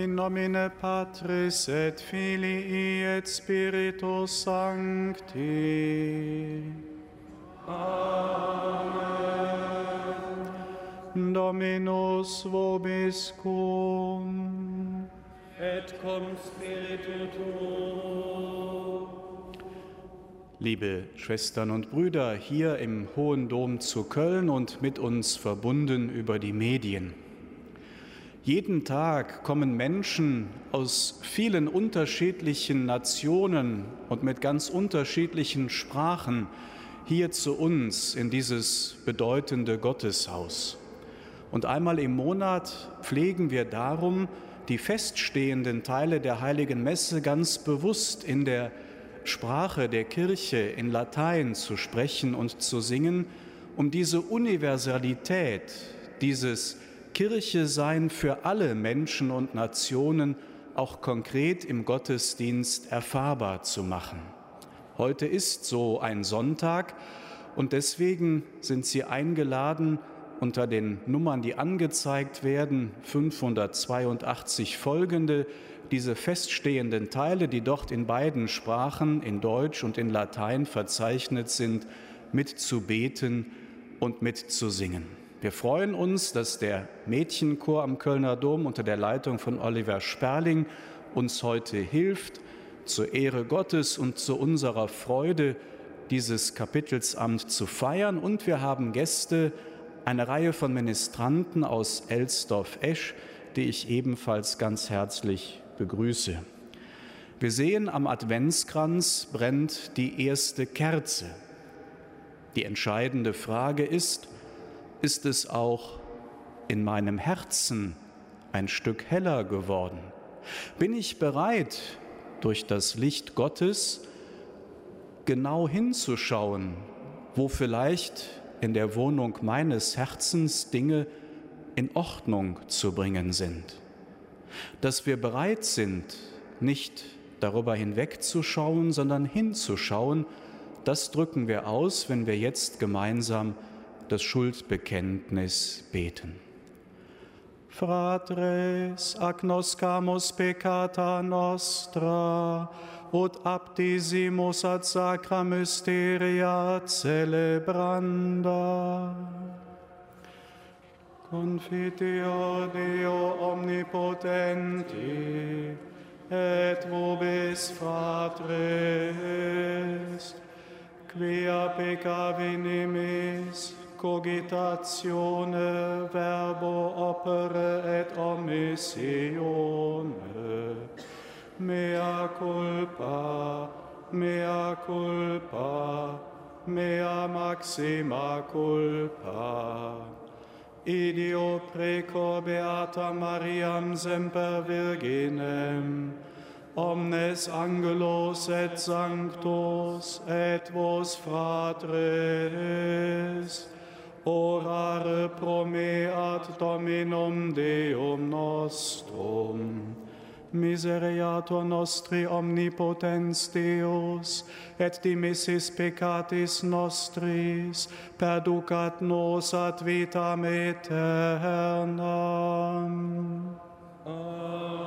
In nomine Patris et Filii et Spiritus Sancti. Amen. Dominus vobiscum. Et cum spiritu tuo. Liebe Schwestern und Brüder hier im Hohen Dom zu Köln und mit uns verbunden über die Medien. Jeden Tag kommen Menschen aus vielen unterschiedlichen Nationen und mit ganz unterschiedlichen Sprachen hier zu uns in dieses bedeutende Gotteshaus. Und einmal im Monat pflegen wir darum, die feststehenden Teile der heiligen Messe ganz bewusst in der Sprache der Kirche in Latein zu sprechen und zu singen, um diese Universalität, dieses Kirche sein für alle Menschen und Nationen auch konkret im Gottesdienst erfahrbar zu machen. Heute ist so ein Sonntag und deswegen sind Sie eingeladen, unter den Nummern, die angezeigt werden, 582 folgende, diese feststehenden Teile, die dort in beiden Sprachen, in Deutsch und in Latein verzeichnet sind, mitzubeten und mitzusingen. Wir freuen uns, dass der Mädchenchor am Kölner Dom unter der Leitung von Oliver Sperling uns heute hilft, zur Ehre Gottes und zu unserer Freude dieses Kapitelsamt zu feiern. Und wir haben Gäste, eine Reihe von Ministranten aus Elsdorf-Esch, die ich ebenfalls ganz herzlich begrüße. Wir sehen, am Adventskranz brennt die erste Kerze. Die entscheidende Frage ist, ist es auch in meinem Herzen ein Stück heller geworden? Bin ich bereit, durch das Licht Gottes genau hinzuschauen, wo vielleicht in der Wohnung meines Herzens Dinge in Ordnung zu bringen sind? dass wir bereit sind, nicht darüber hinwegzuschauen, sondern hinzuschauen, das drücken wir aus, wenn wir jetzt gemeinsam das Schuldbekenntnis beten. Fratres agnoscamus peccata nostra, ut aptisimus ad sacra mysteria celebranda. Confitio Deo omnipotenti, et vobis fratres, quia peccavi nimis, cogitatione, verbo, opere et omissione, mea culpa, mea culpa, mea maxima culpa. Idio preco beata Mariam semper virginem, omnes angelos et sanctos et vos fratres, orare pro me ad Dominum Deum nostrum. Miseriator nostri omnipotens Deus, et dimissis peccatis nostris, perducat nos ad vitam aeternam. Amen.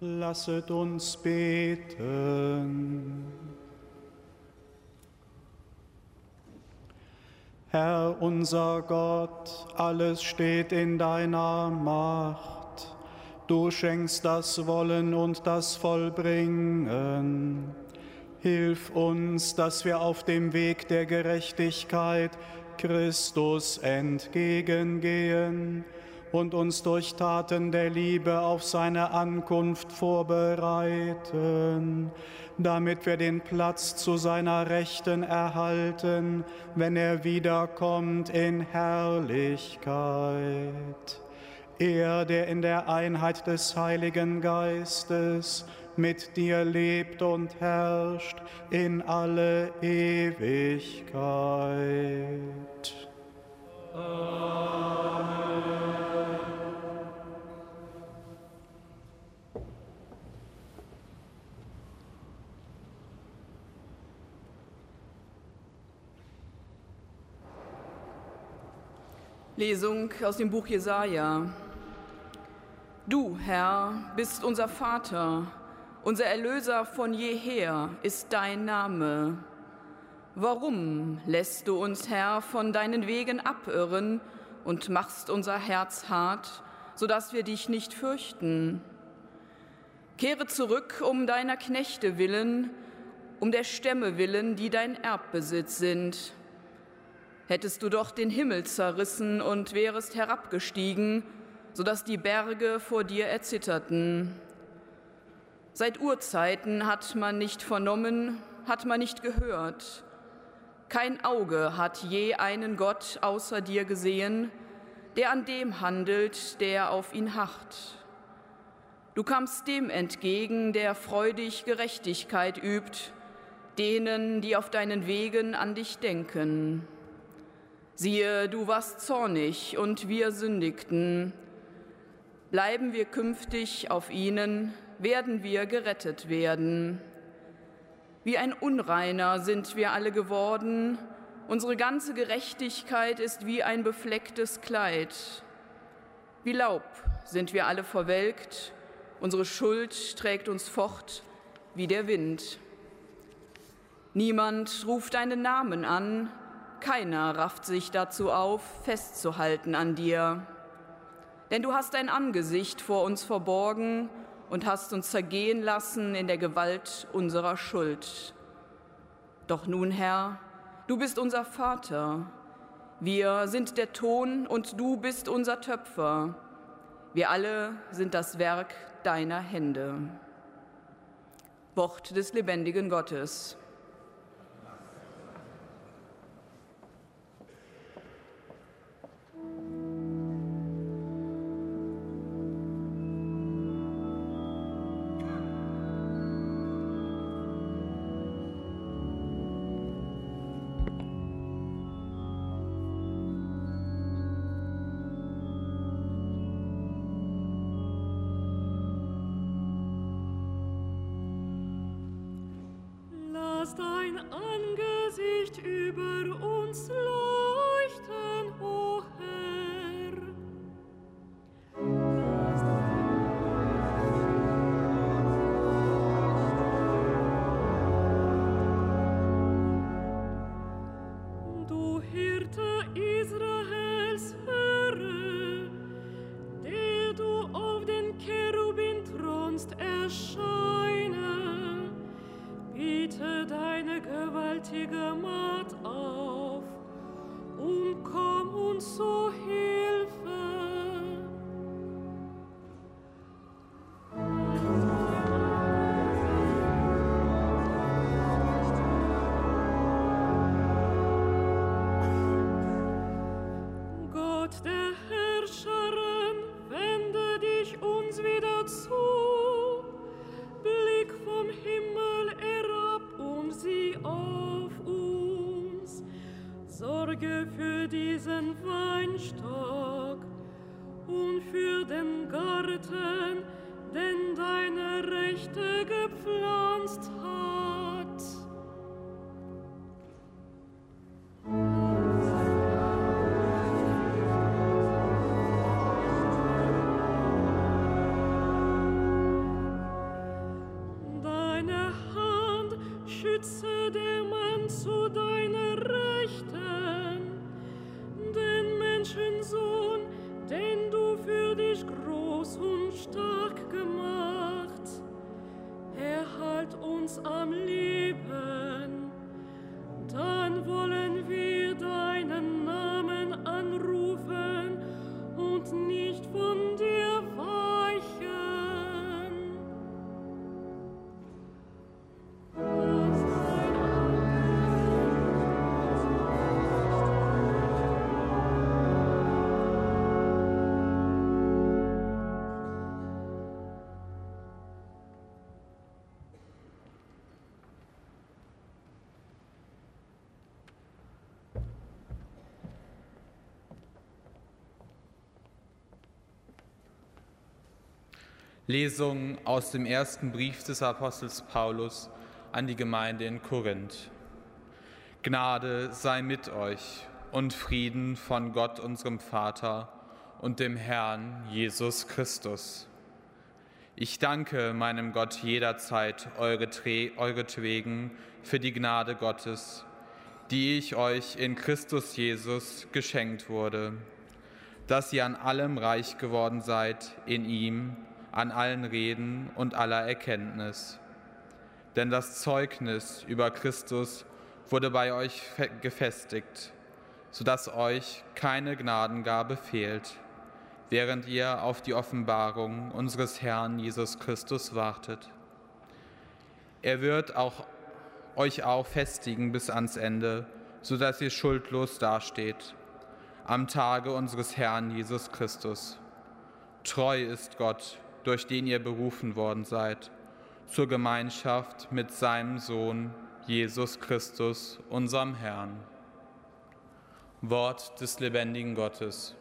Lasset uns beten. Herr unser Gott, alles steht in deiner Macht. Du schenkst das Wollen und das Vollbringen. Hilf uns, dass wir auf dem Weg der Gerechtigkeit Christus entgegengehen und uns durch Taten der Liebe auf seine Ankunft vorbereiten, damit wir den Platz zu seiner Rechten erhalten, wenn er wiederkommt in Herrlichkeit. Er, der in der Einheit des Heiligen Geistes mit dir lebt und herrscht in alle Ewigkeit. Amen. Lesung aus dem Buch Jesaja. Du, Herr, bist unser Vater, unser Erlöser von jeher ist dein Name. Warum lässt du uns, Herr, von deinen Wegen abirren und machst unser Herz hart, so dass wir dich nicht fürchten? Kehre zurück um deiner Knechte willen, um der Stämme willen, die dein Erbbesitz sind hättest du doch den Himmel zerrissen und wärest herabgestiegen, so dass die Berge vor dir erzitterten. Seit Urzeiten hat man nicht vernommen, hat man nicht gehört. Kein Auge hat je einen Gott außer dir gesehen, der an dem handelt, der auf ihn harrt. Du kamst dem entgegen, der freudig Gerechtigkeit übt, denen, die auf deinen Wegen an dich denken. Siehe, du warst zornig und wir sündigten. Bleiben wir künftig auf ihnen, werden wir gerettet werden. Wie ein Unreiner sind wir alle geworden, unsere ganze Gerechtigkeit ist wie ein beflecktes Kleid. Wie Laub sind wir alle verwelkt, unsere Schuld trägt uns fort wie der Wind. Niemand ruft deinen Namen an, keiner rafft sich dazu auf, festzuhalten an dir. Denn du hast dein Angesicht vor uns verborgen und hast uns zergehen lassen in der Gewalt unserer Schuld. Doch nun, Herr, du bist unser Vater. Wir sind der Ton und du bist unser Töpfer. Wir alle sind das Werk deiner Hände. Wort des lebendigen Gottes. Lesung aus dem ersten Brief des Apostels Paulus an die Gemeinde in Korinth. Gnade sei mit euch und Frieden von Gott, unserem Vater und dem Herrn Jesus Christus. Ich danke meinem Gott jederzeit euretwegen für die Gnade Gottes, die ich euch in Christus Jesus geschenkt wurde, dass ihr an allem reich geworden seid in ihm, an allen Reden und aller Erkenntnis. Denn das Zeugnis über Christus wurde bei euch gefestigt, sodass euch keine Gnadengabe fehlt, während ihr auf die Offenbarung unseres Herrn Jesus Christus wartet. Er wird auch euch auch festigen bis ans Ende, sodass ihr schuldlos dasteht am Tage unseres Herrn Jesus Christus. Treu ist Gott, durch den ihr berufen worden seid, zur Gemeinschaft mit seinem Sohn Jesus Christus, unserem Herrn. Wort des lebendigen Gottes.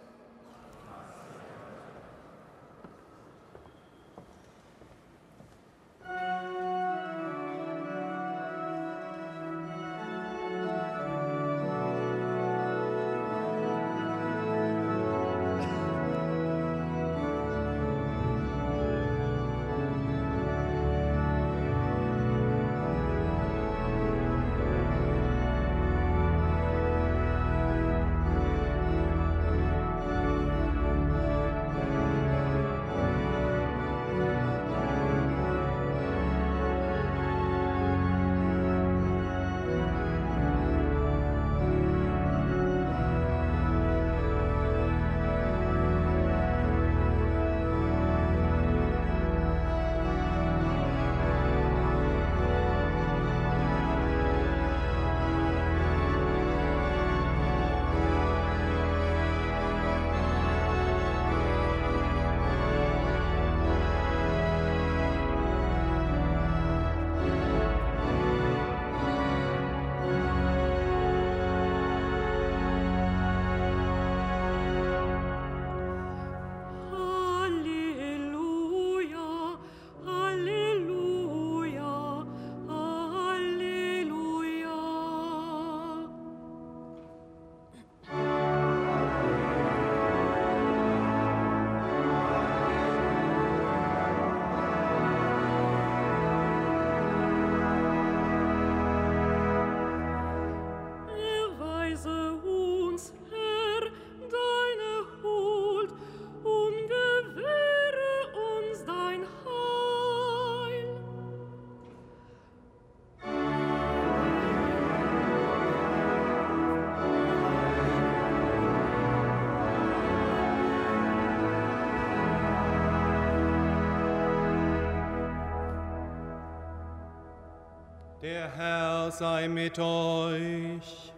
Der Herr sei mit euch.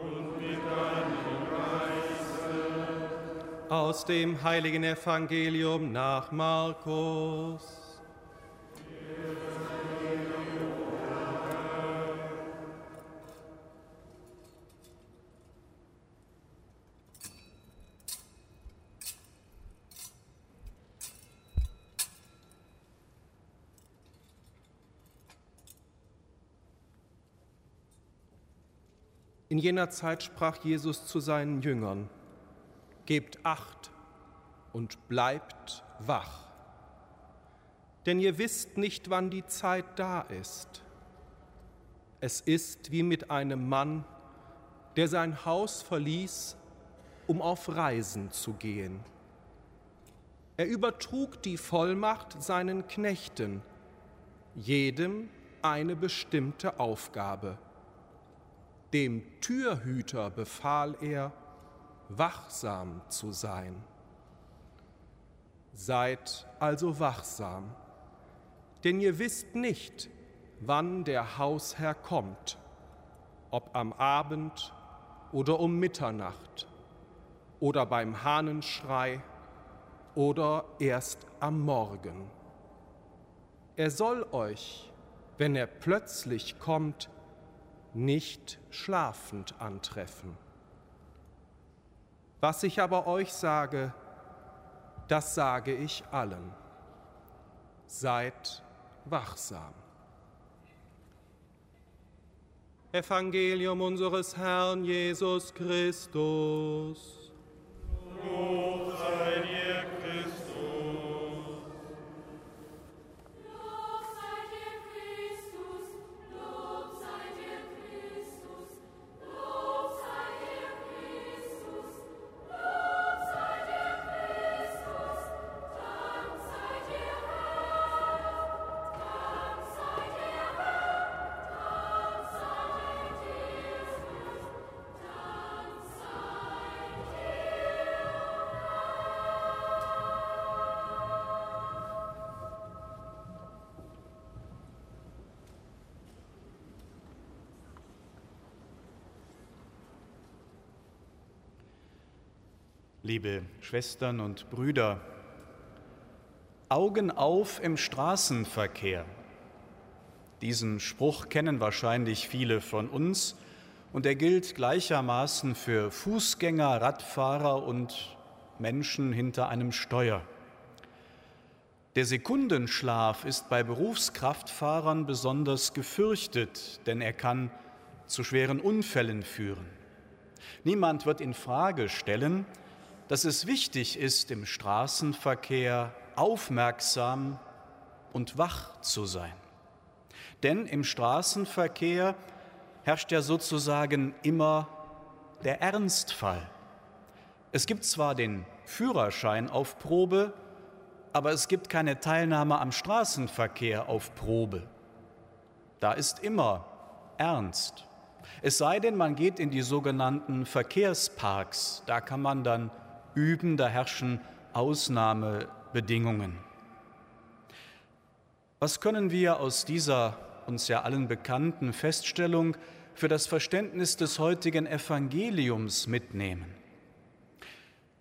Und mit deinem Geiste. Aus dem heiligen Evangelium nach Markus. In jener Zeit sprach Jesus zu seinen Jüngern, Gebt acht und bleibt wach, denn ihr wisst nicht, wann die Zeit da ist. Es ist wie mit einem Mann, der sein Haus verließ, um auf Reisen zu gehen. Er übertrug die Vollmacht seinen Knechten, jedem eine bestimmte Aufgabe. Dem Türhüter befahl er, wachsam zu sein. Seid also wachsam, denn ihr wisst nicht, wann der Hausherr kommt, ob am Abend oder um Mitternacht oder beim Hahnenschrei oder erst am Morgen. Er soll euch, wenn er plötzlich kommt, nicht schlafend antreffen. Was ich aber euch sage, das sage ich allen. seid wachsam. Evangelium unseres Herrn Jesus Christus. Liebe Schwestern und Brüder, Augen auf im Straßenverkehr. Diesen Spruch kennen wahrscheinlich viele von uns und er gilt gleichermaßen für Fußgänger, Radfahrer und Menschen hinter einem Steuer. Der Sekundenschlaf ist bei Berufskraftfahrern besonders gefürchtet, denn er kann zu schweren Unfällen führen. Niemand wird in Frage stellen, dass es wichtig ist, im Straßenverkehr aufmerksam und wach zu sein. Denn im Straßenverkehr herrscht ja sozusagen immer der Ernstfall. Es gibt zwar den Führerschein auf Probe, aber es gibt keine Teilnahme am Straßenverkehr auf Probe. Da ist immer Ernst. Es sei denn, man geht in die sogenannten Verkehrsparks, da kann man dann üben, da herrschen Ausnahmebedingungen. Was können wir aus dieser uns ja allen bekannten Feststellung für das Verständnis des heutigen Evangeliums mitnehmen?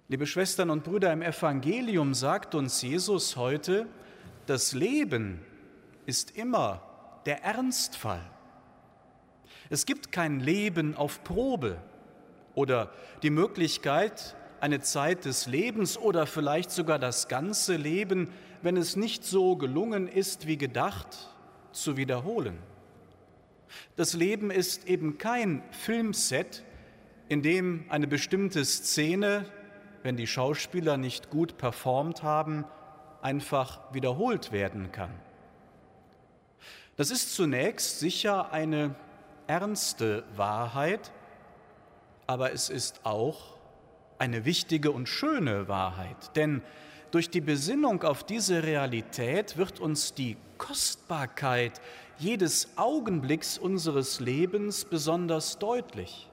Liebe Schwestern und Brüder, im Evangelium sagt uns Jesus heute, das Leben ist immer der Ernstfall. Es gibt kein Leben auf Probe oder die Möglichkeit, eine Zeit des Lebens oder vielleicht sogar das ganze Leben, wenn es nicht so gelungen ist wie gedacht, zu wiederholen. Das Leben ist eben kein Filmset, in dem eine bestimmte Szene, wenn die Schauspieler nicht gut performt haben, einfach wiederholt werden kann. Das ist zunächst sicher eine ernste Wahrheit, aber es ist auch eine wichtige und schöne Wahrheit, denn durch die Besinnung auf diese Realität wird uns die Kostbarkeit jedes Augenblicks unseres Lebens besonders deutlich.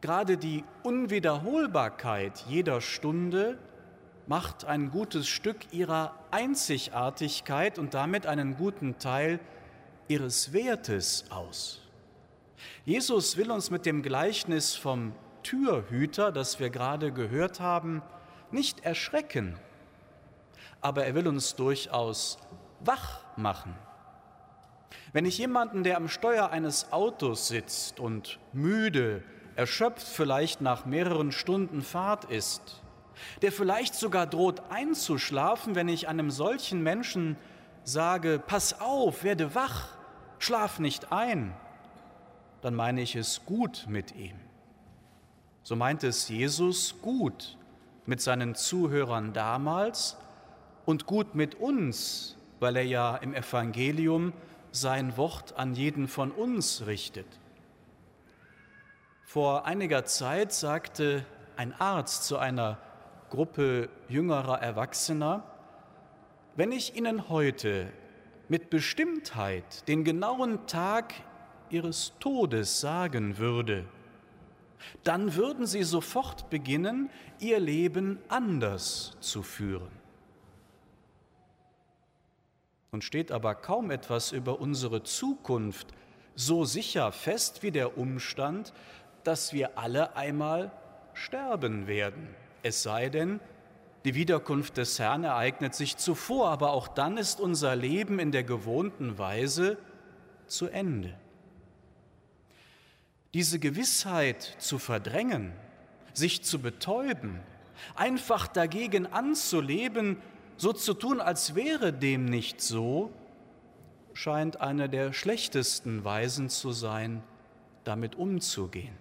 Gerade die Unwiederholbarkeit jeder Stunde macht ein gutes Stück ihrer Einzigartigkeit und damit einen guten Teil ihres Wertes aus. Jesus will uns mit dem Gleichnis vom Türhüter, das wir gerade gehört haben, nicht erschrecken, aber er will uns durchaus wach machen. Wenn ich jemanden, der am Steuer eines Autos sitzt und müde, erschöpft vielleicht nach mehreren Stunden Fahrt ist, der vielleicht sogar droht einzuschlafen, wenn ich einem solchen Menschen sage, pass auf, werde wach, schlaf nicht ein, dann meine ich es gut mit ihm so meint es Jesus gut mit seinen Zuhörern damals und gut mit uns, weil er ja im Evangelium sein Wort an jeden von uns richtet. Vor einiger Zeit sagte ein Arzt zu einer Gruppe jüngerer Erwachsener, wenn ich Ihnen heute mit Bestimmtheit den genauen Tag Ihres Todes sagen würde, dann würden sie sofort beginnen, ihr Leben anders zu führen. Und steht aber kaum etwas über unsere Zukunft so sicher fest wie der Umstand, dass wir alle einmal sterben werden. Es sei denn, die Wiederkunft des Herrn ereignet sich zuvor, aber auch dann ist unser Leben in der gewohnten Weise zu Ende. Diese Gewissheit zu verdrängen, sich zu betäuben, einfach dagegen anzuleben, so zu tun, als wäre dem nicht so, scheint eine der schlechtesten Weisen zu sein, damit umzugehen.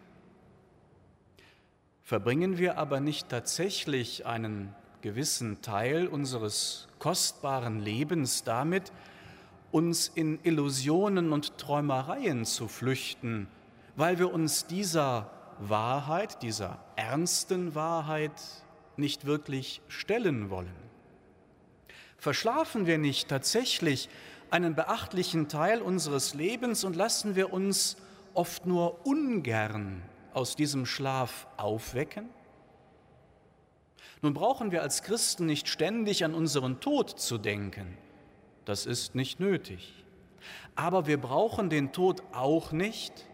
Verbringen wir aber nicht tatsächlich einen gewissen Teil unseres kostbaren Lebens damit, uns in Illusionen und Träumereien zu flüchten, weil wir uns dieser Wahrheit, dieser ernsten Wahrheit nicht wirklich stellen wollen? Verschlafen wir nicht tatsächlich einen beachtlichen Teil unseres Lebens und lassen wir uns oft nur ungern aus diesem Schlaf aufwecken? Nun brauchen wir als Christen nicht ständig an unseren Tod zu denken. Das ist nicht nötig. Aber wir brauchen den Tod auch nicht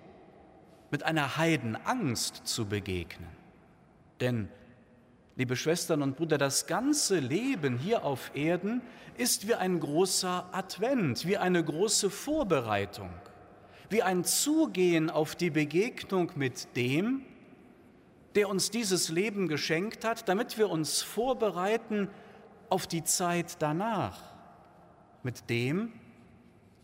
mit einer Heidenangst zu begegnen. Denn Liebe Schwestern und Brüder, das ganze Leben hier auf Erden ist wie ein großer Advent, wie eine große Vorbereitung, wie ein Zugehen auf die Begegnung mit dem, der uns dieses Leben geschenkt hat, damit wir uns vorbereiten auf die Zeit danach, mit dem,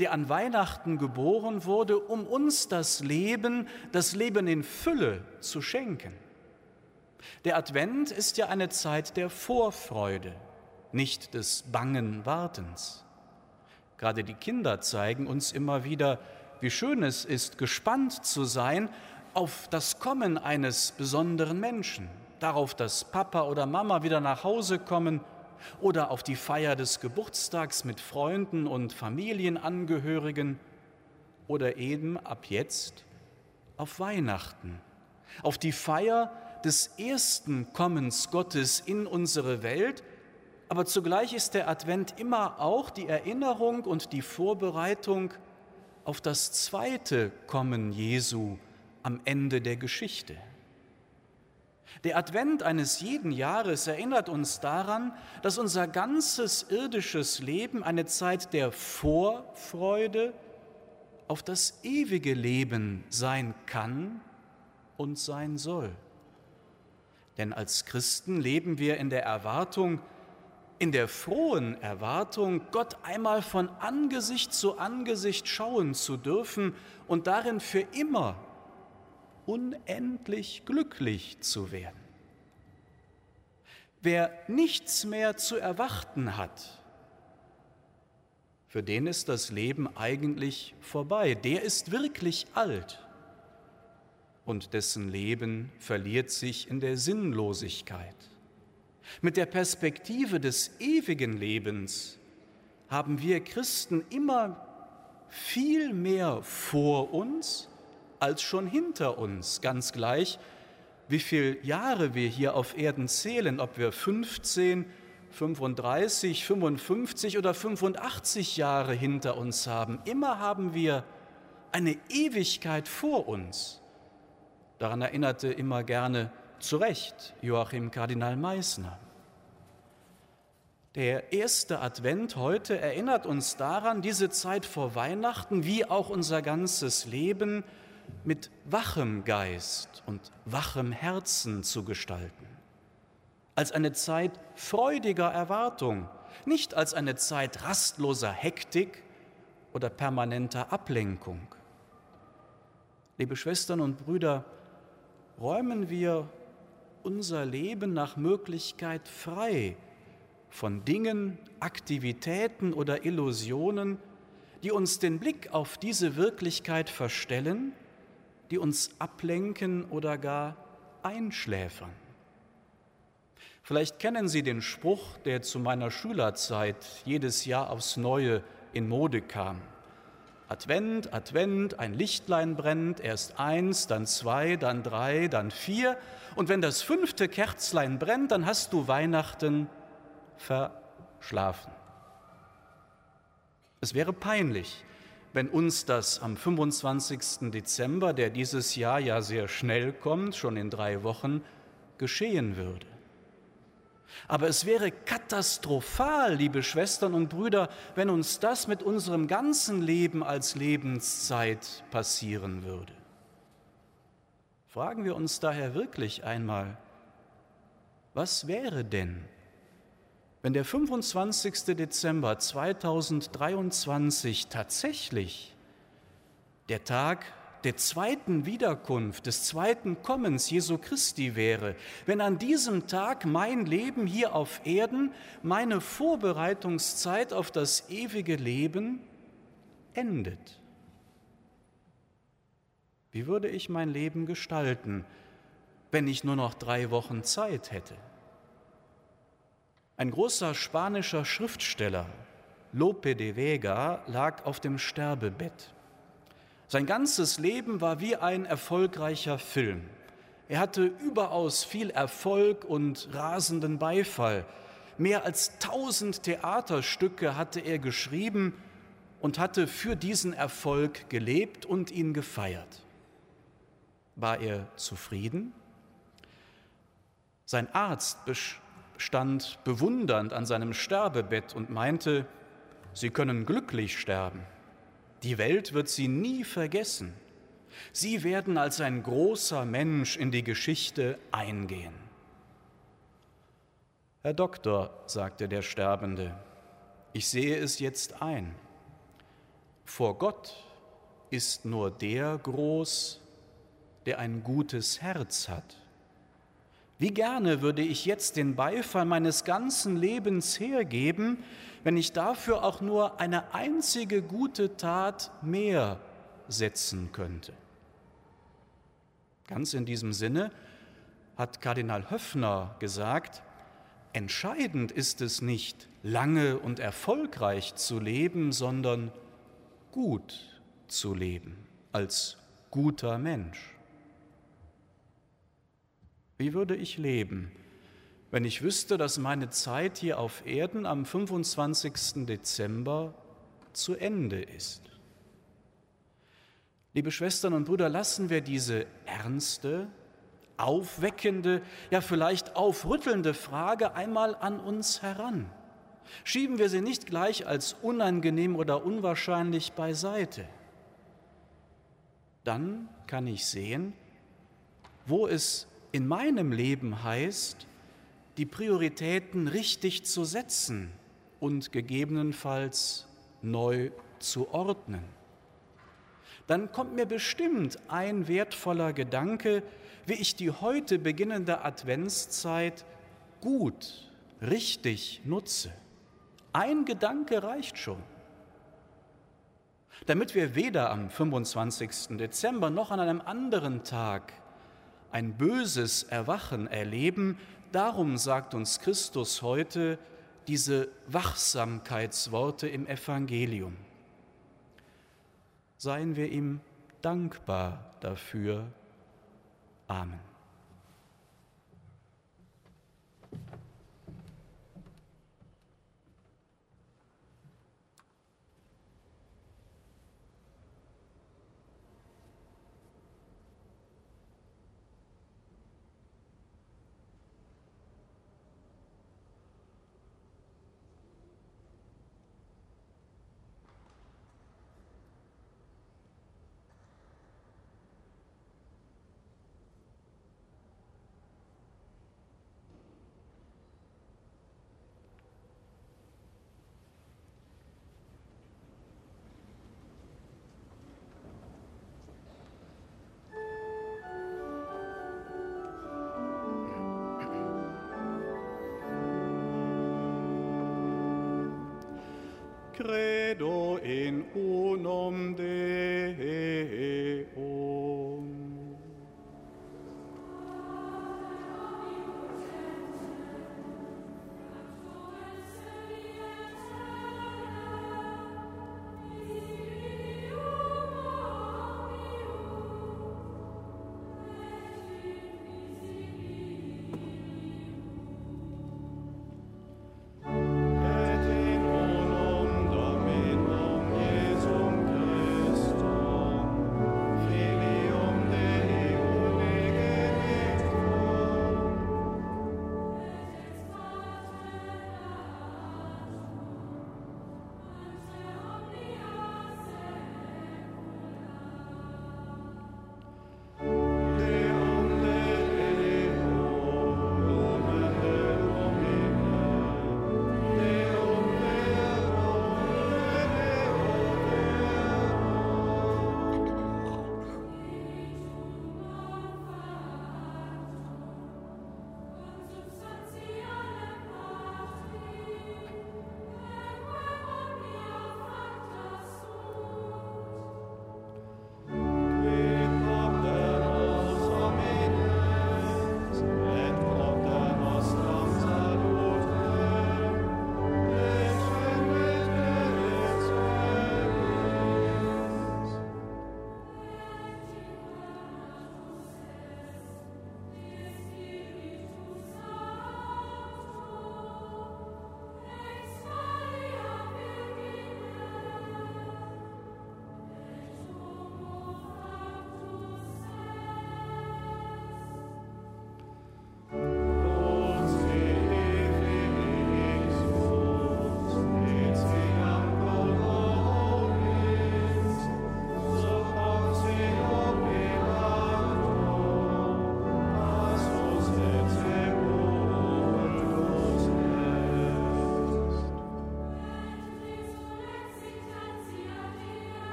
der an Weihnachten geboren wurde, um uns das Leben, das Leben in Fülle zu schenken. Der Advent ist ja eine Zeit der Vorfreude, nicht des bangen Wartens. Gerade die Kinder zeigen uns immer wieder, wie schön es ist, gespannt zu sein auf das Kommen eines besonderen Menschen, darauf, dass Papa oder Mama wieder nach Hause kommen oder auf die Feier des Geburtstags mit Freunden und Familienangehörigen oder eben ab jetzt auf Weihnachten, auf die Feier des ersten Kommens Gottes in unsere Welt, aber zugleich ist der Advent immer auch die Erinnerung und die Vorbereitung auf das zweite Kommen Jesu am Ende der Geschichte. Der Advent eines jeden Jahres erinnert uns daran, dass unser ganzes irdisches Leben eine Zeit der Vorfreude auf das ewige Leben sein kann und sein soll. Denn als Christen leben wir in der Erwartung, in der frohen Erwartung, Gott einmal von Angesicht zu Angesicht schauen zu dürfen und darin für immer unendlich glücklich zu werden. Wer nichts mehr zu erwarten hat, für den ist das Leben eigentlich vorbei, der ist wirklich alt und dessen Leben verliert sich in der Sinnlosigkeit. Mit der Perspektive des ewigen Lebens haben wir Christen immer viel mehr vor uns als schon hinter uns, ganz gleich, wie viele Jahre wir hier auf Erden zählen, ob wir 15, 35, 55 oder 85 Jahre hinter uns haben. Immer haben wir eine Ewigkeit vor uns. Daran erinnerte immer gerne zu Recht Joachim Kardinal Meissner. Der erste Advent heute erinnert uns daran, diese Zeit vor Weihnachten wie auch unser ganzes Leben mit wachem Geist und wachem Herzen zu gestalten. Als eine Zeit freudiger Erwartung, nicht als eine Zeit rastloser Hektik oder permanenter Ablenkung. Liebe Schwestern und Brüder, räumen wir unser Leben nach Möglichkeit frei von Dingen, Aktivitäten oder Illusionen, die uns den Blick auf diese Wirklichkeit verstellen, die uns ablenken oder gar einschläfern. Vielleicht kennen Sie den Spruch, der zu meiner Schülerzeit jedes Jahr aufs Neue in Mode kam. Advent, Advent, ein Lichtlein brennt, erst eins, dann zwei, dann drei, dann vier. Und wenn das fünfte Kerzlein brennt, dann hast du Weihnachten verschlafen. Es wäre peinlich, wenn uns das am 25. Dezember, der dieses Jahr ja sehr schnell kommt, schon in drei Wochen, geschehen würde. Aber es wäre katastrophal, liebe Schwestern und Brüder, wenn uns das mit unserem ganzen Leben als Lebenszeit passieren würde. Fragen wir uns daher wirklich einmal, was wäre denn, wenn der 25. Dezember 2023 tatsächlich der Tag der zweiten Wiederkunft, des zweiten Kommens Jesu Christi wäre, wenn an diesem Tag mein Leben hier auf Erden, meine Vorbereitungszeit auf das ewige Leben endet. Wie würde ich mein Leben gestalten, wenn ich nur noch drei Wochen Zeit hätte? Ein großer spanischer Schriftsteller, Lope de Vega, lag auf dem Sterbebett. Sein ganzes Leben war wie ein erfolgreicher Film. Er hatte überaus viel Erfolg und rasenden Beifall. Mehr als tausend Theaterstücke hatte er geschrieben und hatte für diesen Erfolg gelebt und ihn gefeiert. War er zufrieden? Sein Arzt stand bewundernd an seinem Sterbebett und meinte, Sie können glücklich sterben. Die Welt wird Sie nie vergessen. Sie werden als ein großer Mensch in die Geschichte eingehen. Herr Doktor, sagte der Sterbende, ich sehe es jetzt ein. Vor Gott ist nur der groß, der ein gutes Herz hat. Wie gerne würde ich jetzt den Beifall meines ganzen Lebens hergeben, wenn ich dafür auch nur eine einzige gute Tat mehr setzen könnte. Ganz in diesem Sinne hat Kardinal Höffner gesagt, entscheidend ist es nicht, lange und erfolgreich zu leben, sondern gut zu leben als guter Mensch. Wie würde ich leben, wenn ich wüsste, dass meine Zeit hier auf Erden am 25. Dezember zu Ende ist? Liebe Schwestern und Brüder, lassen wir diese ernste, aufweckende, ja vielleicht aufrüttelnde Frage einmal an uns heran. Schieben wir sie nicht gleich als unangenehm oder unwahrscheinlich beiseite. Dann kann ich sehen, wo es in meinem Leben heißt, die Prioritäten richtig zu setzen und gegebenenfalls neu zu ordnen. Dann kommt mir bestimmt ein wertvoller Gedanke, wie ich die heute beginnende Adventszeit gut, richtig nutze. Ein Gedanke reicht schon. Damit wir weder am 25. Dezember noch an einem anderen Tag ein böses Erwachen erleben. Darum sagt uns Christus heute diese Wachsamkeitsworte im Evangelium. Seien wir ihm dankbar dafür. Amen.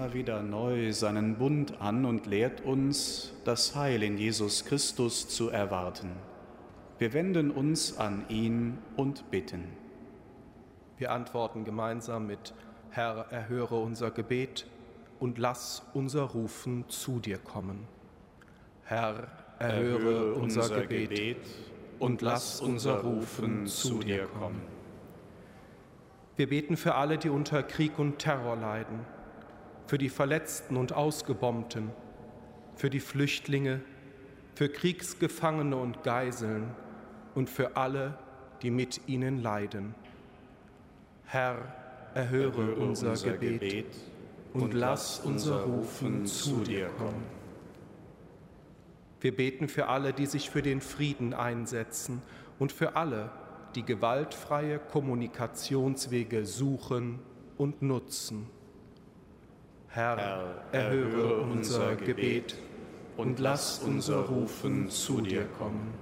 Immer wieder neu seinen Bund an und lehrt uns, das Heil in Jesus Christus zu erwarten. Wir wenden uns an ihn und bitten. Wir antworten gemeinsam mit Herr, erhöre unser Gebet und lass unser Rufen zu dir kommen. Herr, erhöre, erhöre unser, unser Gebet, Gebet und lass unser Rufen zu dir kommen. Wir beten für alle, die unter Krieg und Terror leiden, für die Verletzten und Ausgebombten, für die Flüchtlinge, für Kriegsgefangene und Geiseln und für alle, die mit ihnen leiden. Herr, erhöre, erhöre unser, unser Gebet, Gebet und lass unser Rufen zu dir kommen. Wir beten für alle, die sich für den Frieden einsetzen und für alle, die gewaltfreie Kommunikationswege suchen und nutzen. Herr, erhöre unser Gebet und lass unser Rufen zu dir kommen.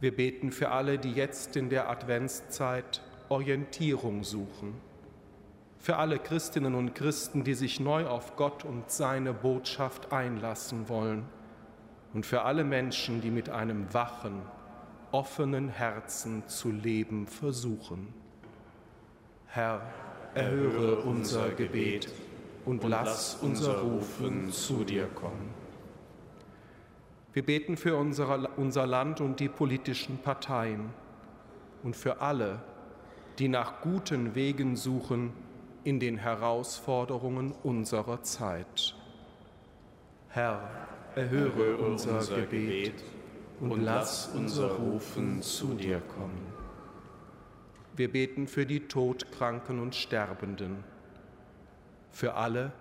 Wir beten für alle, die jetzt in der Adventszeit Orientierung suchen. Für alle Christinnen und Christen, die sich neu auf Gott und seine Botschaft einlassen wollen. Und für alle Menschen, die mit einem wachen, offenen Herzen zu leben versuchen. Herr, erhöre unser Gebet und lass unser Rufen zu dir kommen. Wir beten für unser Land und die politischen Parteien und für alle, die nach guten Wegen suchen in den Herausforderungen unserer Zeit. Herr, erhöre unser, unser Gebet und lass unser Rufen zu dir kommen. Wir beten für die Todkranken und Sterbenden, für alle,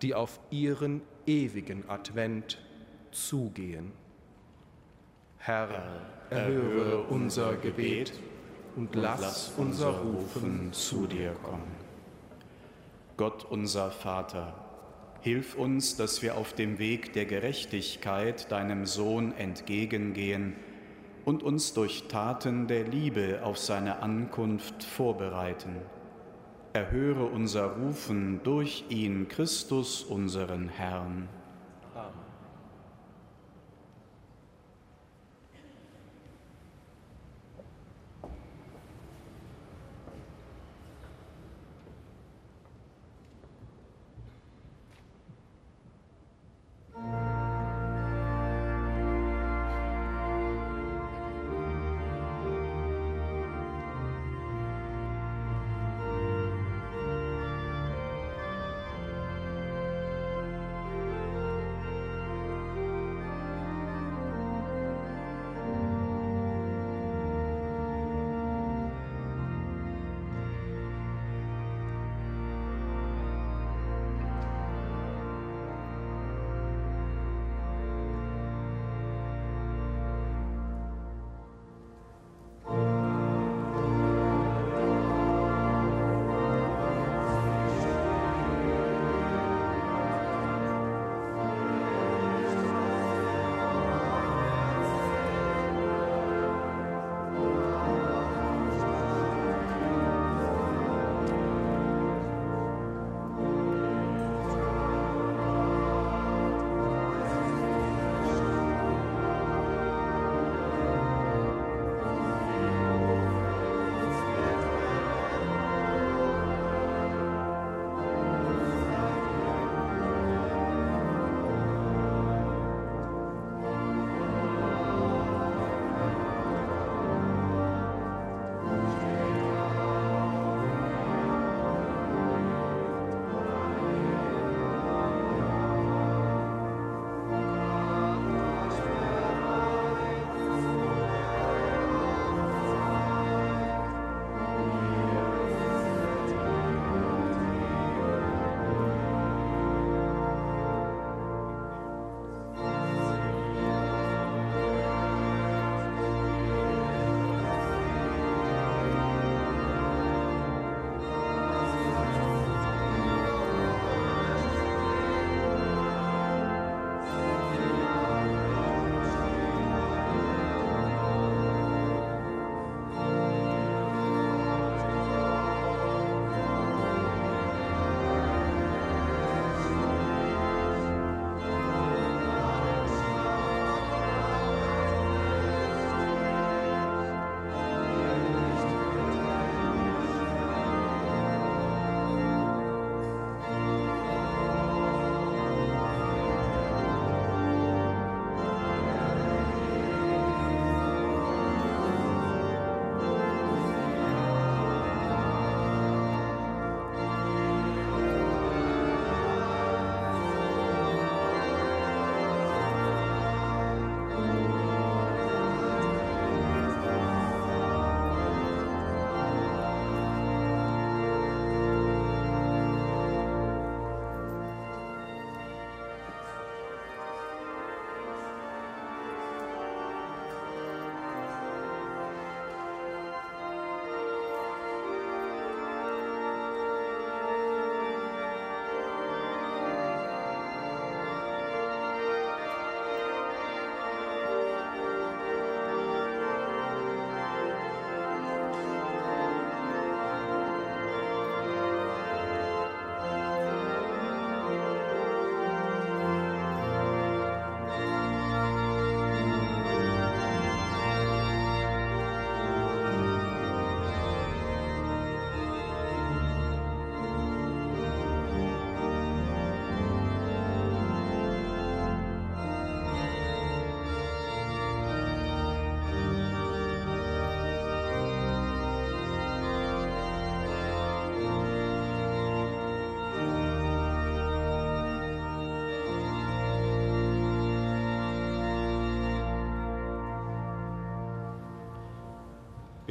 die auf ihren ewigen Advent zugehen. Herr, erhöre unser Gebet und lass unser Rufen zu dir kommen. Gott unser Vater, Hilf uns, dass wir auf dem Weg der Gerechtigkeit deinem Sohn entgegengehen und uns durch Taten der Liebe auf seine Ankunft vorbereiten. Erhöre unser Rufen durch ihn, Christus, unseren Herrn.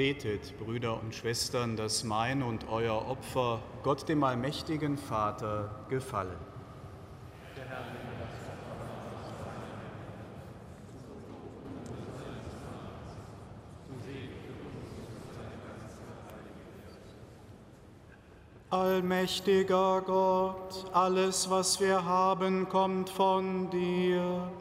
Betet, Brüder und Schwestern, dass mein und euer Opfer Gott dem allmächtigen Vater gefallen. Allmächtiger Gott, alles, was wir haben, kommt von dir.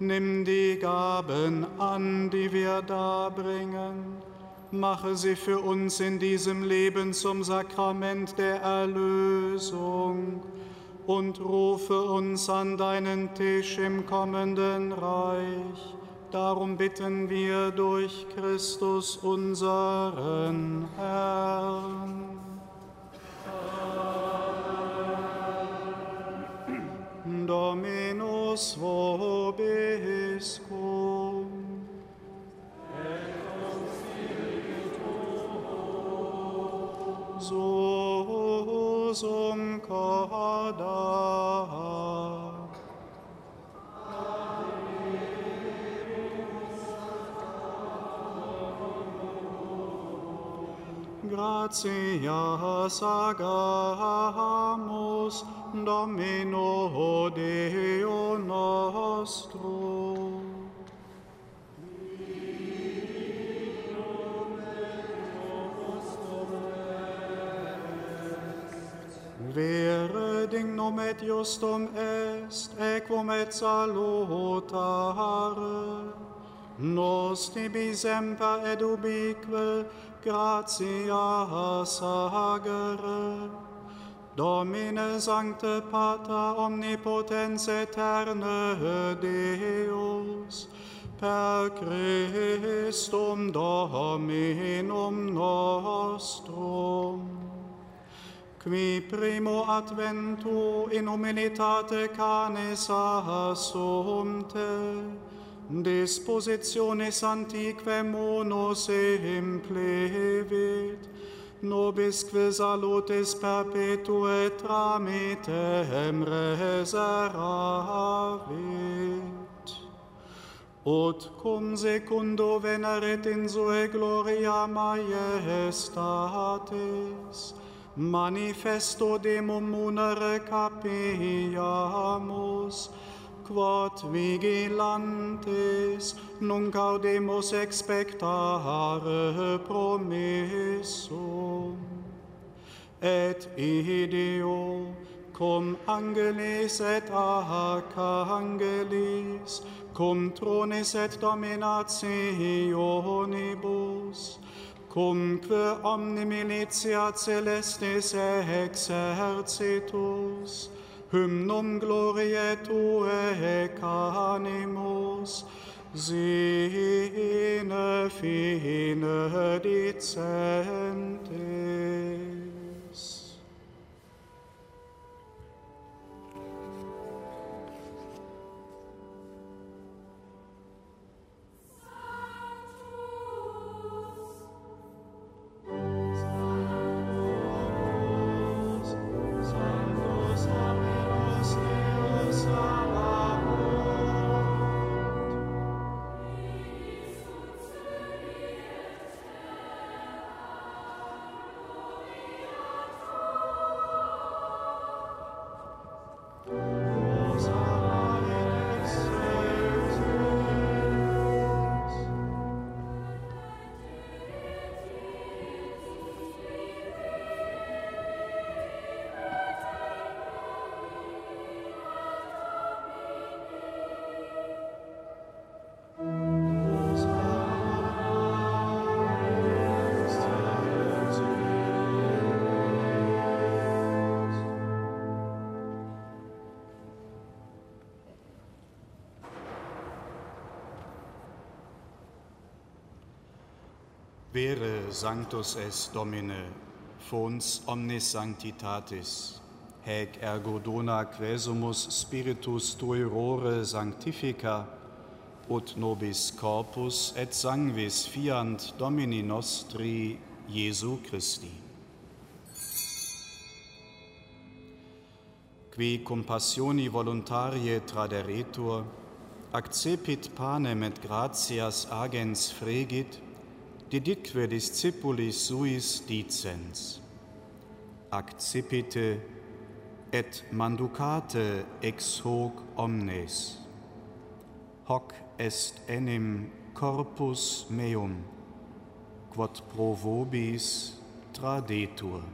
Nimm die Gaben an, die wir darbringen. Mache sie für uns in diesem Leben zum Sakrament der Erlösung und rufe uns an deinen Tisch im kommenden Reich. Darum bitten wir durch Christus unseren Herrn. Dominus vobiscum. Iusum Codac. Gratias agamus Domino Deo nostrum. vere dignum et justum est, equum et salutare. Nos tibi semper ed ubique gratia sagere. Domine sancte pata omnipotens eterne Deus, per Christum Dominum nostrum qui primo adventu in humilitate canes assumte, dispositiones antiquae monos implevit, nobis quae salutes perpetue tramitem reservavit. Ut cum secundo veneret in sue gloria majestatis, manifesto demum munere capiamus, quod vigilantes non caudemus expectare promissum. Et ideo, cum angelis et arcangelis, cum trones et dominationibus, cumque omni militia celestis exercitus, hymnum gloriae Tue ec animus, sine fine dicentes. Vere sanctus est Domine, fons omnis sanctitatis, hec ergo dona quesumus spiritus tuerore sanctifica, ut nobis corpus et sanguis fiant Domini nostri Jesu Christi. Qui compassioni voluntarie traderetur, accepit panem et gratias agens fregit, didictve discipulis suis dicens, accipite et manducate ex hoc omnes, hoc est enim corpus meum, quod pro vobis tradetur.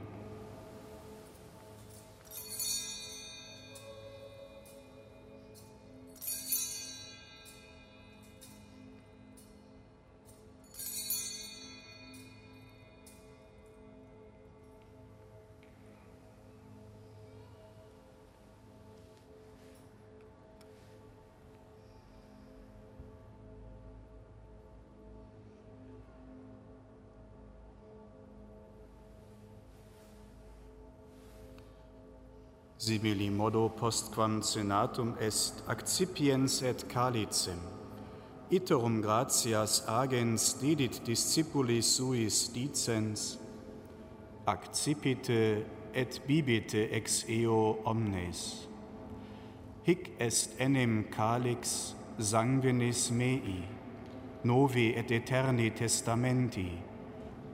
sibili modo postquam senatum est accipiens et calicem. Iterum gratias agens didit discipulis suis dicens, accipite et bibite ex eo omnes. Hic est enim calix sanguinis mei, novi et eterni testamenti,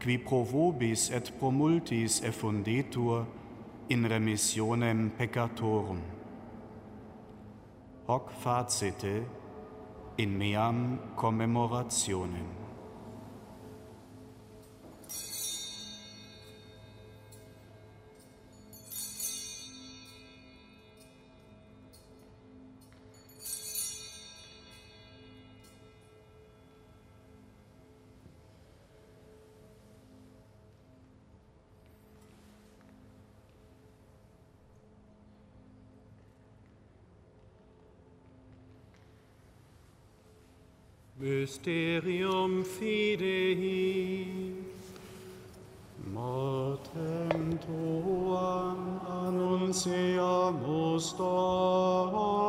qui pro vobis et pro multis effundetur, in remissionem peccatorum. Hoc facite in meam commemorationem. mysterium fidei matem tuam annunciamus Domine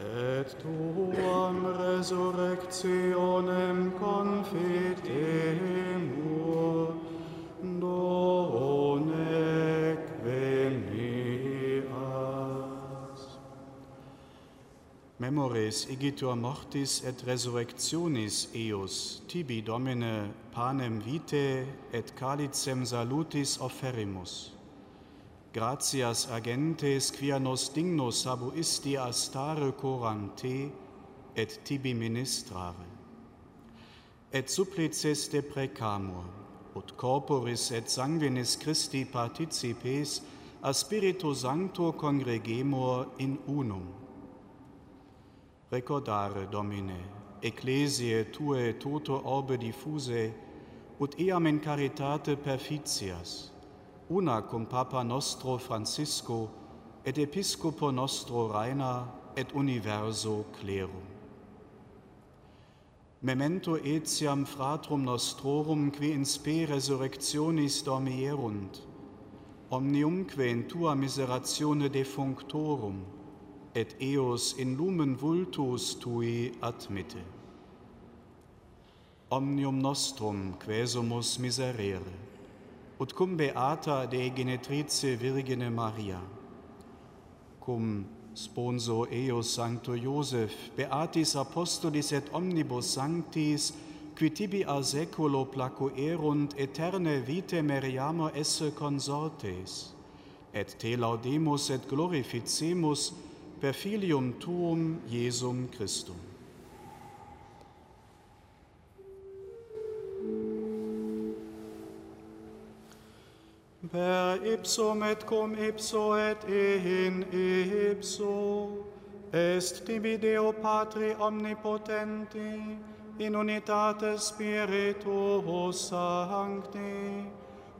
et tuam resurrectionem confirmamus memores igitur mortis et resurrectionis eius, tibi Domine panem vitae et calicem salutis offerimus. Gratias agentes quia nos dignus habuisti astare coram te et tibi ministrare. Et supplices te precamur, ut corporis et sanguinis Christi participes a Spiritu Sancto congregemur in unum Recordare, Domine, ecclesiae Tue toto orbe diffuse, ut eam in caritate perficias, una cum Papa nostro Francisco et Episcopo nostro reina et universo clerum. Memento etiam fratrum nostrorum qui in spe resurrectionis dormierunt, omniumque in Tua miseratione defunctorum, et eos in lumen vultus tui admitte. Omnium nostrum quesumus miserere, ut cum beata de genetrice Virgine Maria, cum sponso eos sancto Iosef, beatis apostolis et omnibus sanctis, qui tibi a seculo placuerunt eterne vite meriamo esse consortes, et te laudemus et glorificemus, per filium tuum Jesum Christum. Per ipsum et cum ipso et in ipso est tibi Deo Patri omnipotenti in unitate Spiritus Sancti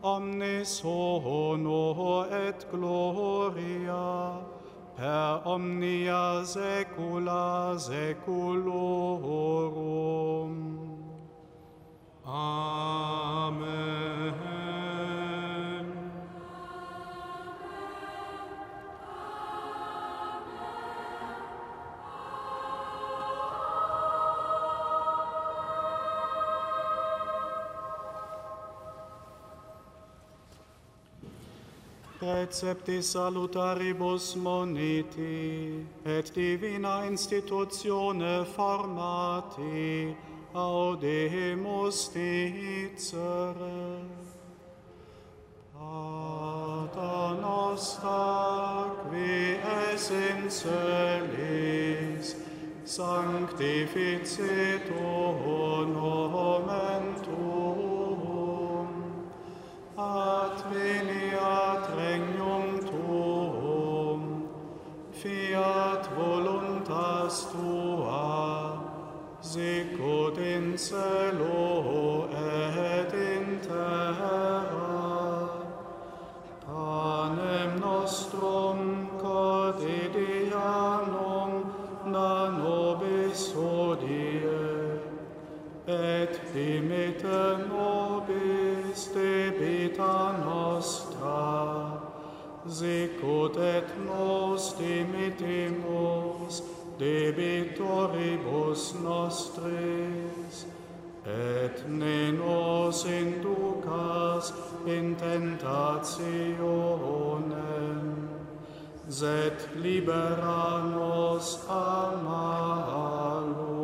omnis honor et gloria per omnia saecula saeculorum. Amen. recepti salutaribus moniti, et divina institutione formati, audemus dicere. Pater nostra, qui es in celis, sanctificetur nomen adveniat regnum tuum, fiat voluntas tua, sicut in cielo sicut et nos dimittimus debitoribus nostris, et ne nos inducas in tentationem, sed libera nos a malo.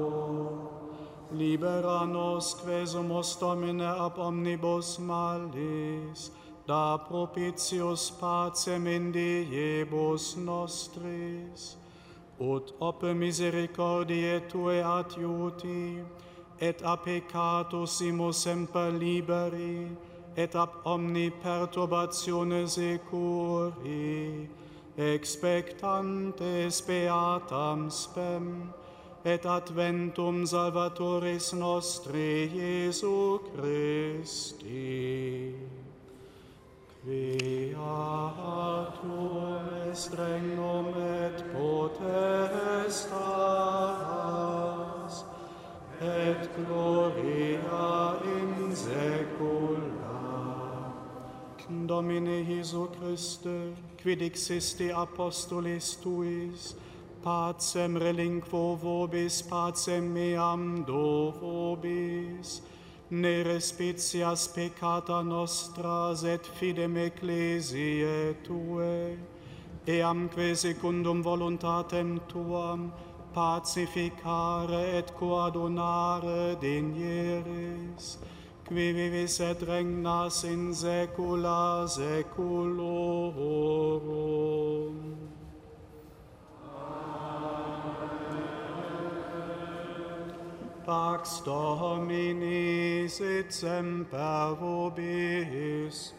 Libera nos, que Domine, ab omnibus malis, da propitius pacem in diebus nostris, ut op misericordiae Tue adiuti, et a peccatus imus semper liberi, et ab omni perturbatione securi, expectantes beatam spem, et adventum salvatoris nostri Jesu Christi. Domine Jesu Christe, quid existi apostolis tuis, pacem relinquo vobis, pacem meam do vobis, ne respicias peccata nostra, sed fidem ecclesiae Tue, eamque secundum voluntatem Tuam pacificare et coadunare denieris, qui vivis et regnas in saecula saeculorum. Pax Domini sit semper vobiscum.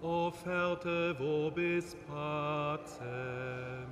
Offerte vobis pacem.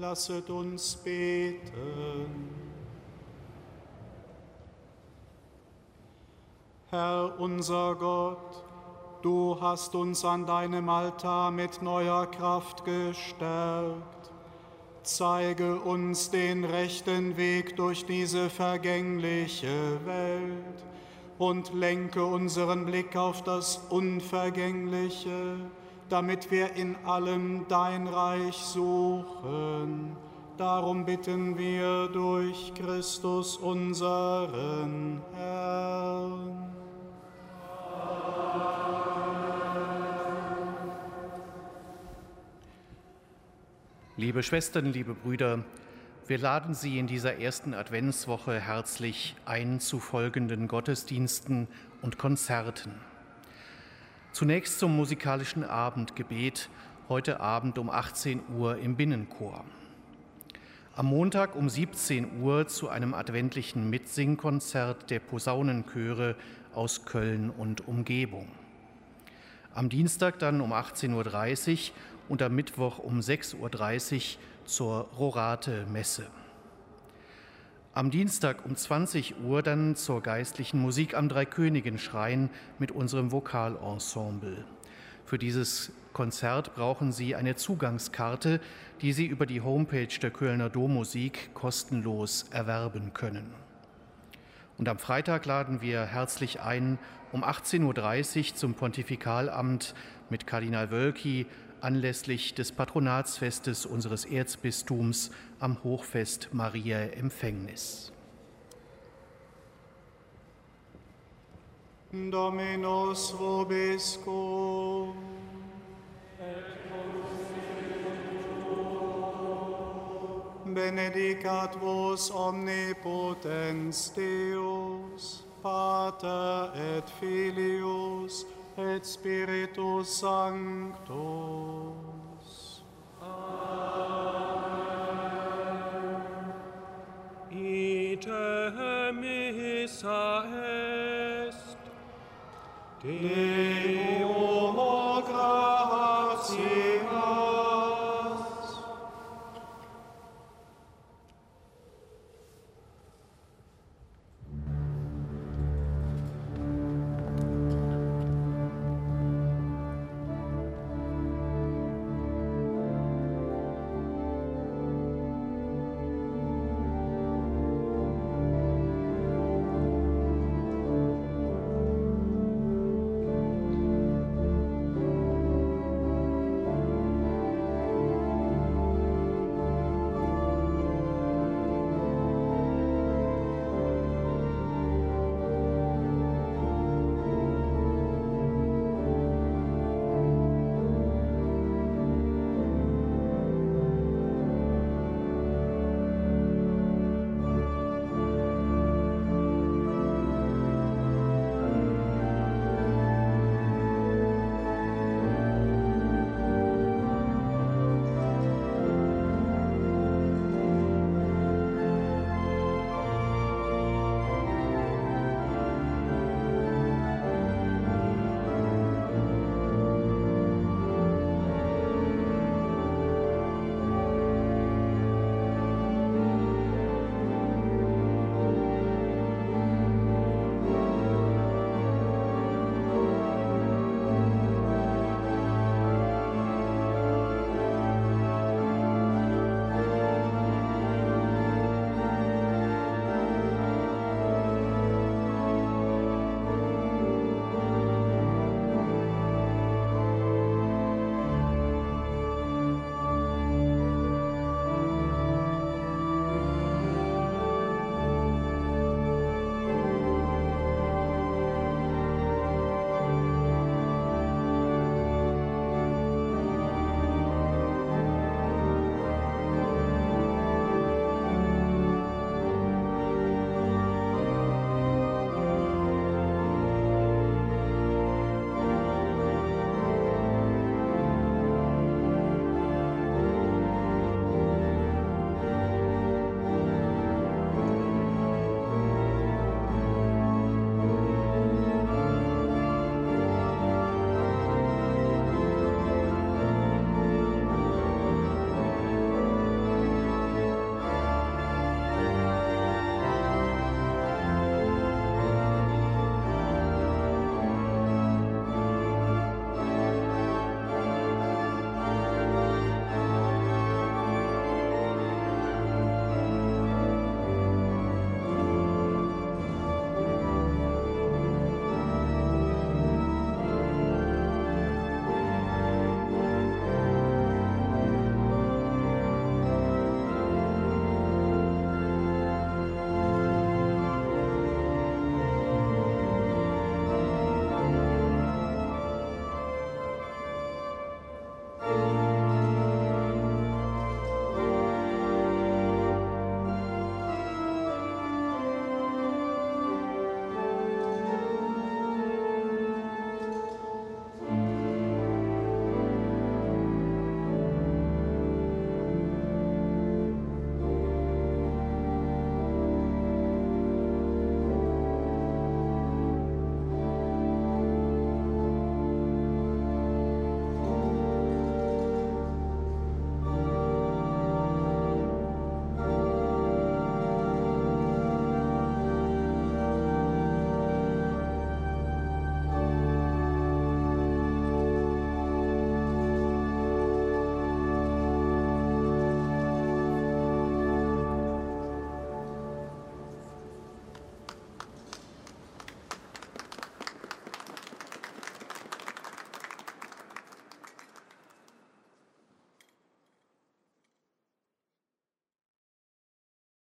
Lasset uns beten. Herr unser Gott, du hast uns an deinem Altar mit neuer Kraft gestärkt. Zeige uns den rechten Weg durch diese vergängliche Welt und lenke unseren Blick auf das Unvergängliche damit wir in allem dein Reich suchen. Darum bitten wir durch Christus unseren Herrn. Liebe Schwestern, liebe Brüder, wir laden Sie in dieser ersten Adventswoche herzlich ein zu folgenden Gottesdiensten und Konzerten. Zunächst zum musikalischen Abendgebet, heute Abend um 18 Uhr im Binnenchor. Am Montag um 17 Uhr zu einem adventlichen Mitsingkonzert der Posaunenchöre aus Köln und Umgebung. Am Dienstag dann um 18.30 Uhr und am Mittwoch um 6.30 Uhr zur Rorate-Messe. Am Dienstag um 20 Uhr dann zur geistlichen Musik am Dreikönigenschrein mit unserem Vokalensemble. Für dieses Konzert brauchen Sie eine Zugangskarte, die Sie über die Homepage der Kölner Dommusik kostenlos erwerben können. Und am Freitag laden wir herzlich ein um 18.30 Uhr zum Pontifikalamt mit Kardinal Wölki anlässlich des Patronatsfestes unseres Erzbistums am Hochfest Maria Empfängnis. Dominus vobiscum. Benedicat vos omnipotens Deus, Pater et Filius, et Spiritus Sanctus. Amen. Ite missa est, Deo gratias,